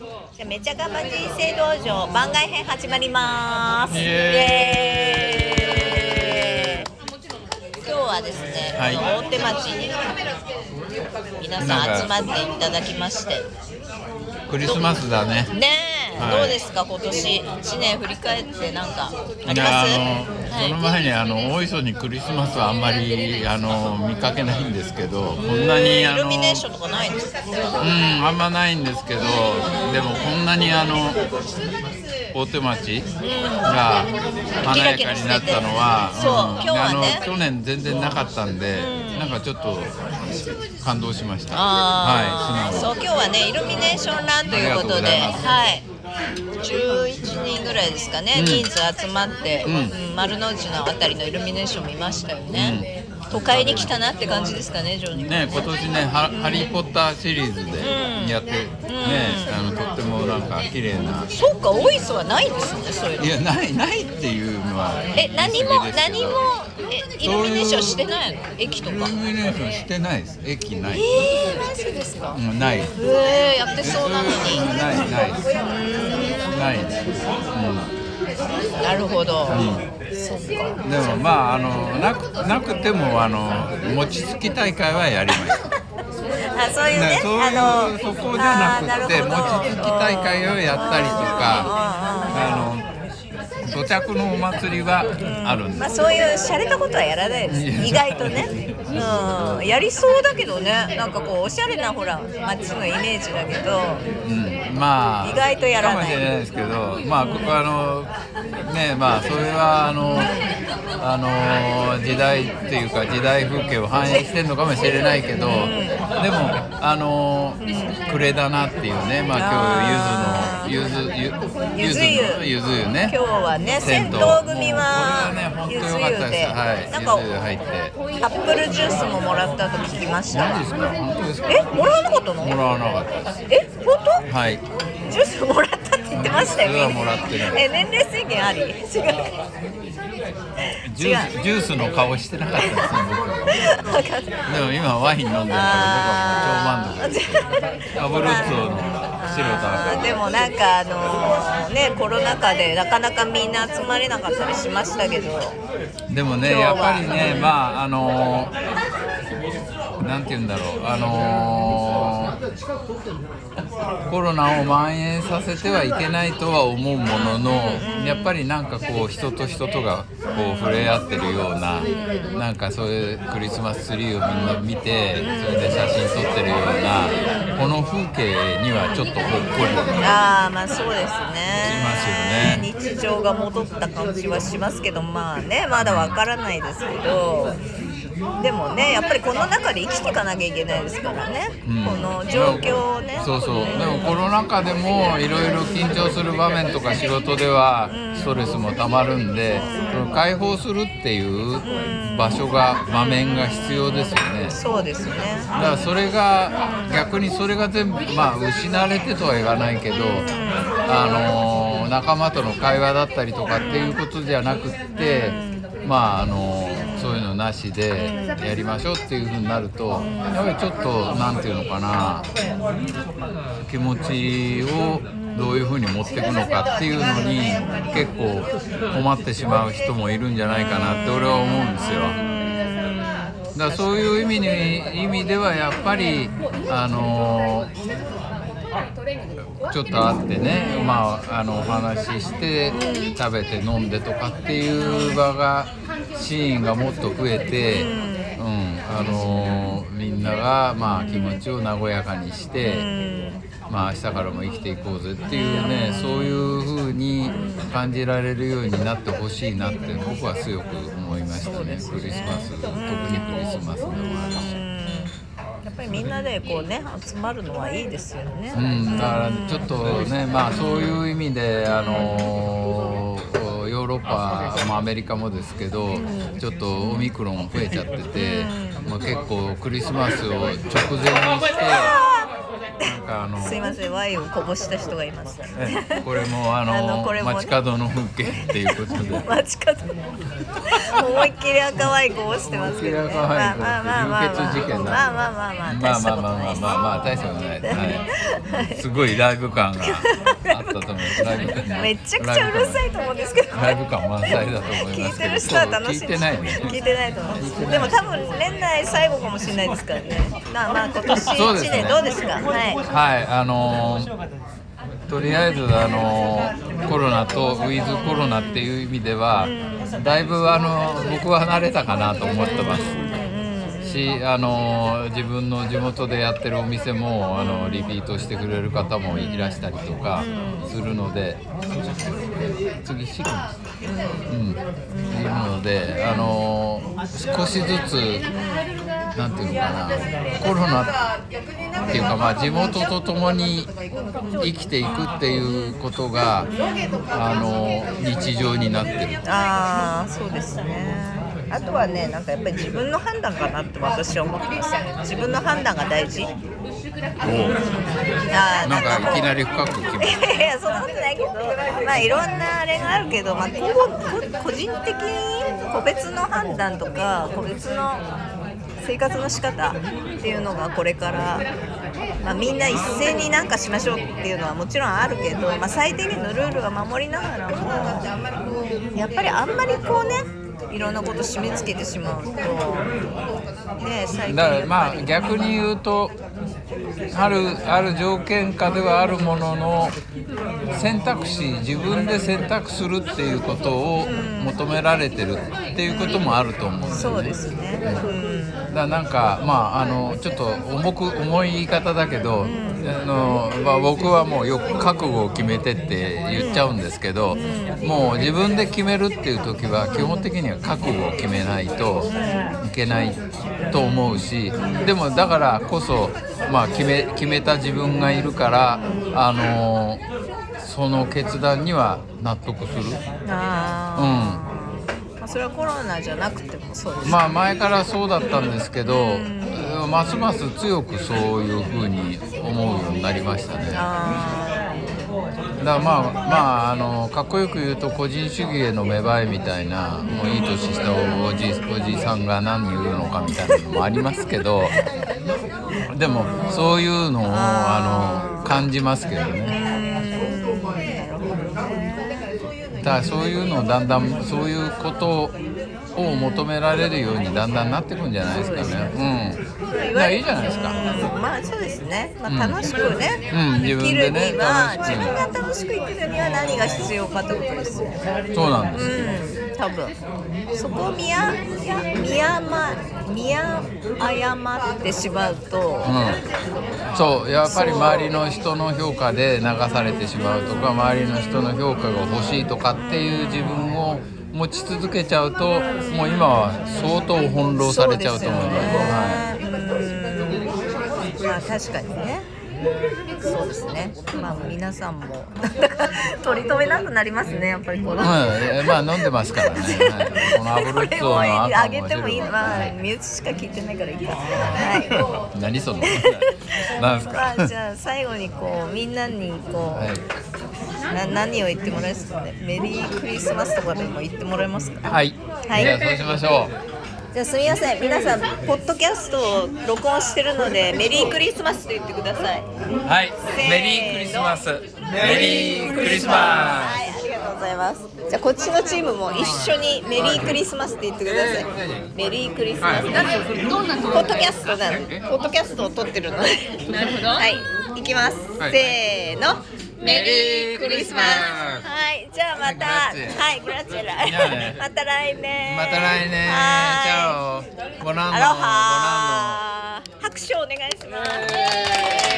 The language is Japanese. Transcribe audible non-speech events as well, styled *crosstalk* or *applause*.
じゃあめちゃ頑張人生道場番外編始まります。イエー今日はですね、はい。大手町に皆さん集まっていただきまして、クリスマスだね。ねえ、はい。どうですか今年？一年振り返ってなんかありいます？やあの、はい。その前にあの大磯にクリスマスはあんまりあの見かけないんですけど、こんなにあのイルミネーションとかないんですか？うんあんまないんですけど、でもこんなにあの大手町が華やかになったのは、そう去年全然なかったんで、なんかちょっと感動しました。はい、そう今日はねイルミネーションランということで、はい。11人ぐらいですかね、うん。人数集まって、うん。うん丸の内のあたりのイルミネーション見ましたよね、都会に来たなって感じですかねジョニー。ね、今年ねハ「ハリー・ポッター」シリーズでやって、ねあのとってもなんか綺麗な。そうか大磯はないんですねそういうの。いやないないっていうのはえ何も何もえイルミネーションしてないの？駅とか。イルミネーションしてないです。駅ない、えー、マジですか？うん、ない。えー、やってそうなのに。うんないない。ですないです、なるほど、うん、でもまああのなくなくてもあの餅つき大会はやりました *laughs* あそういうね。ね、そういうそこじゃなくて餅つき大会をやったりとかあの土着のお祭りはあるんです。まあ、そういう洒落たことはやらないです。意外とね、うん、やりそうだけどね。なんかこうおしゃれなほら街のイメージだけど。うん、まあ意外とやらない。かもしれないですけどまあここはあのねまあそれはあのあの時代っていうか時代風景を反映してるのかもしれないけど、でもあの暮れだなっていうね。まあ今日ゆずのゆずゆゆず湯のゆ。ず湯ね。今日はね銭湯。組はゆず良かった湯で。はい。なんか入って。アップルジュースももらったと聞きました。何ですか？本当ですか？えもらわなかったの？もらわなかったです。え本当？はい。ジュースもらった言ってましたよそれはもらってな。いえ年齢制限あり？違う。ジュースジュースの顔してなかったですね僕でも今ワイン飲んでるから僕はもう超満足でブルッツォの白とあー赤でもなんかあのねコロナ禍でなかなかみんな集まれなかったりしましたけど。でもねやっぱりねまああのーなんて言うんだろうあのーコロナを蔓延させてはいけないとは思うもののやっぱりなんかこう人と人とがこう触れ合ってるようななんかそういうクリスマスツリーをみんな見てそれで写真撮ってるようなこの風景にはちょっとほっこり。ああまあそうですね。しますよね。日常が戻った感じはしますけどまあねまだわからないですけどでもねやっぱりこの中で生きていかなきゃいけないですからね、うん。この状況をね。そうそう。でもコロナ禍でもいろいろ緊張する場面とか仕事ではストレスもたまるんで、その解放するっていう場所が場面が必要ですよね。そうですね。だからそれが逆にそれが全部まあ失われてとは言わないけど、あのー仲間との会話だったりとかっていうことじゃなくって、まああのーそういうのなしでやりましょうっていうふうになるとやっぱりちょっとなんていうのかな気持ちをどういうふうに持っていくのかっていうのに結構困ってしまう人もいるんじゃないかなって俺は思うんですよ。だからそういう意味に意味ではやっぱりあのちょっと会ってね、まあ、あのお話しして食べて飲んでとかっていう場がシーンがもっと増えて、うんあのみんながまあ気持ちを和やかにして、まあ明日からも生きていこうぜっていうねそういう風に感じられるようになってほしいなって僕は強く思いましたね。クリスマス特にクリスマスでもあるし。やっぱりみんなでこうね集まるのはいいですよね、うん、だからちょっとね、まあそういう意味で、あのーロッパもアメリカもですけど、ちょっとオミクロン増えちゃってて、まあ、結構クリスマスを直前にして、あのすいませんワインをこぼした人がいます。えこれもあのもね。街角の風景っていうことで。街角思いっきり赤ワインこぼしてますけどね。まあまあまあまあまあまあまあまあまあまあまあまあ大したことないです、はい、すごいライブ感があったと思いますライブ感めちゃくちゃうるさいと思うんですけどライブ感満載だと思い聞ますけどいてる人は楽しい聞いてないね聞いてないと思うんですでも多分年内最後かもしれないですからねまあまあ今年1そうですね年どうですかはいはいあのとりあえずあのコロナとウィズコロナっていう意味ではだいぶあの僕は慣れたかなと思ってます。しあの自分の地元でやってるお店もあのリピートしてくれる方もいらしたりとかするので次シリうん。いるのであの少しずつなんていうのかなコロナっていうかまあ地元と共に生きていくっていうことがあの日常になってる。ああそうですね。あとはねなんかやっぱり自分の判断かなって私は思ってます自分の判断が大事。あーなんかいきなりり深くいやそんなことないけどまあいろんなあれがあるけど、まあ、個人的に個別の判断とか個別の生活の仕方っていうのがこれから、まあ、みんな一斉になんかしましょうっていうのはもちろんあるけど、まあ、最低限のルールは守りながらもやっぱりあんまりこうねいろんなこと締め付けてしまうとね最近だからまあ逆に言うとあるある条件下ではあるものの選択肢自分で選択するっていうことを求められてるっていうこともあると思うんですよね。そうですね、うん。だなんかまああのちょっと重く重い言い方だけど、あのまあ、僕はもうよく覚悟を決めてって言っちゃうんですけど、もう自分で決めるっていう時は基本的には覚悟を決めないといけないと思うしでもだからこそ、まあ、決め決めた自分がいるからあのその決断には納得する。あーまあそれはコロナじゃなくてもそうですまあ前からそうだったんですけど、ますます強くそういうふうに思うようになりましたね。だかあらまあまああのかっこよく言うと個人主義への芽生えみたいなもういい年したおじおじさんが何言うのかみたいなのもありますけど *laughs* でもそういうのをあの感じますけどね。だからそういうのをだんだんそういうことを求められるようにだんだんなってくんじゃないですかね。うん。いやいいじゃないですか。ーまあそうですね、まあ、楽しくね、うん。生きるには、自分でね自分が楽しく生きるには何が必要かってことですよそうなんです。うん多分。そこを見や見やま見誤ってしまうと、うん、そうやっぱり周りの人の評価で流されてしまうとか周りの人の評価が欲しいとかっていう自分を持ち続けちゃうともう今は相当翻弄されちゃうと思います。すよね。うん。まあ確かにねそうですね。まあ皆さんも *laughs* 取り留めなくなりますねやっぱりこの、い、はい、まあ飲んでますからね。はい、このアブロッツォのあ赤げてもいいまあ身内しか聞いてないからいいかは何その？なんですい、か？まあ、じゃあ最後にこうみんなにこう、はい。な何を言ってもらえますかね？メリークリスマスとかでも言ってもらえますか？はい、はい。じゃあそうしましょじゃあすみません皆さんポッドキャストを録音してるのでメリークリスマスと言ってください。う。はい、メリークリスマス。メリークリスマはい、ありがとうございます。じゃあこっちのチームも一緒にメリークリスマスって言ってください。メリークリスマス。どんなポッドキャストなの。ポッドキャストを撮ってるので。なるほどはい、行きます。はいせーの。メリークリスマス。はいじゃあまた。はいグラチ。ェラまた来年。また来年。チャオ。ボナンボアロハ拍手お願いします。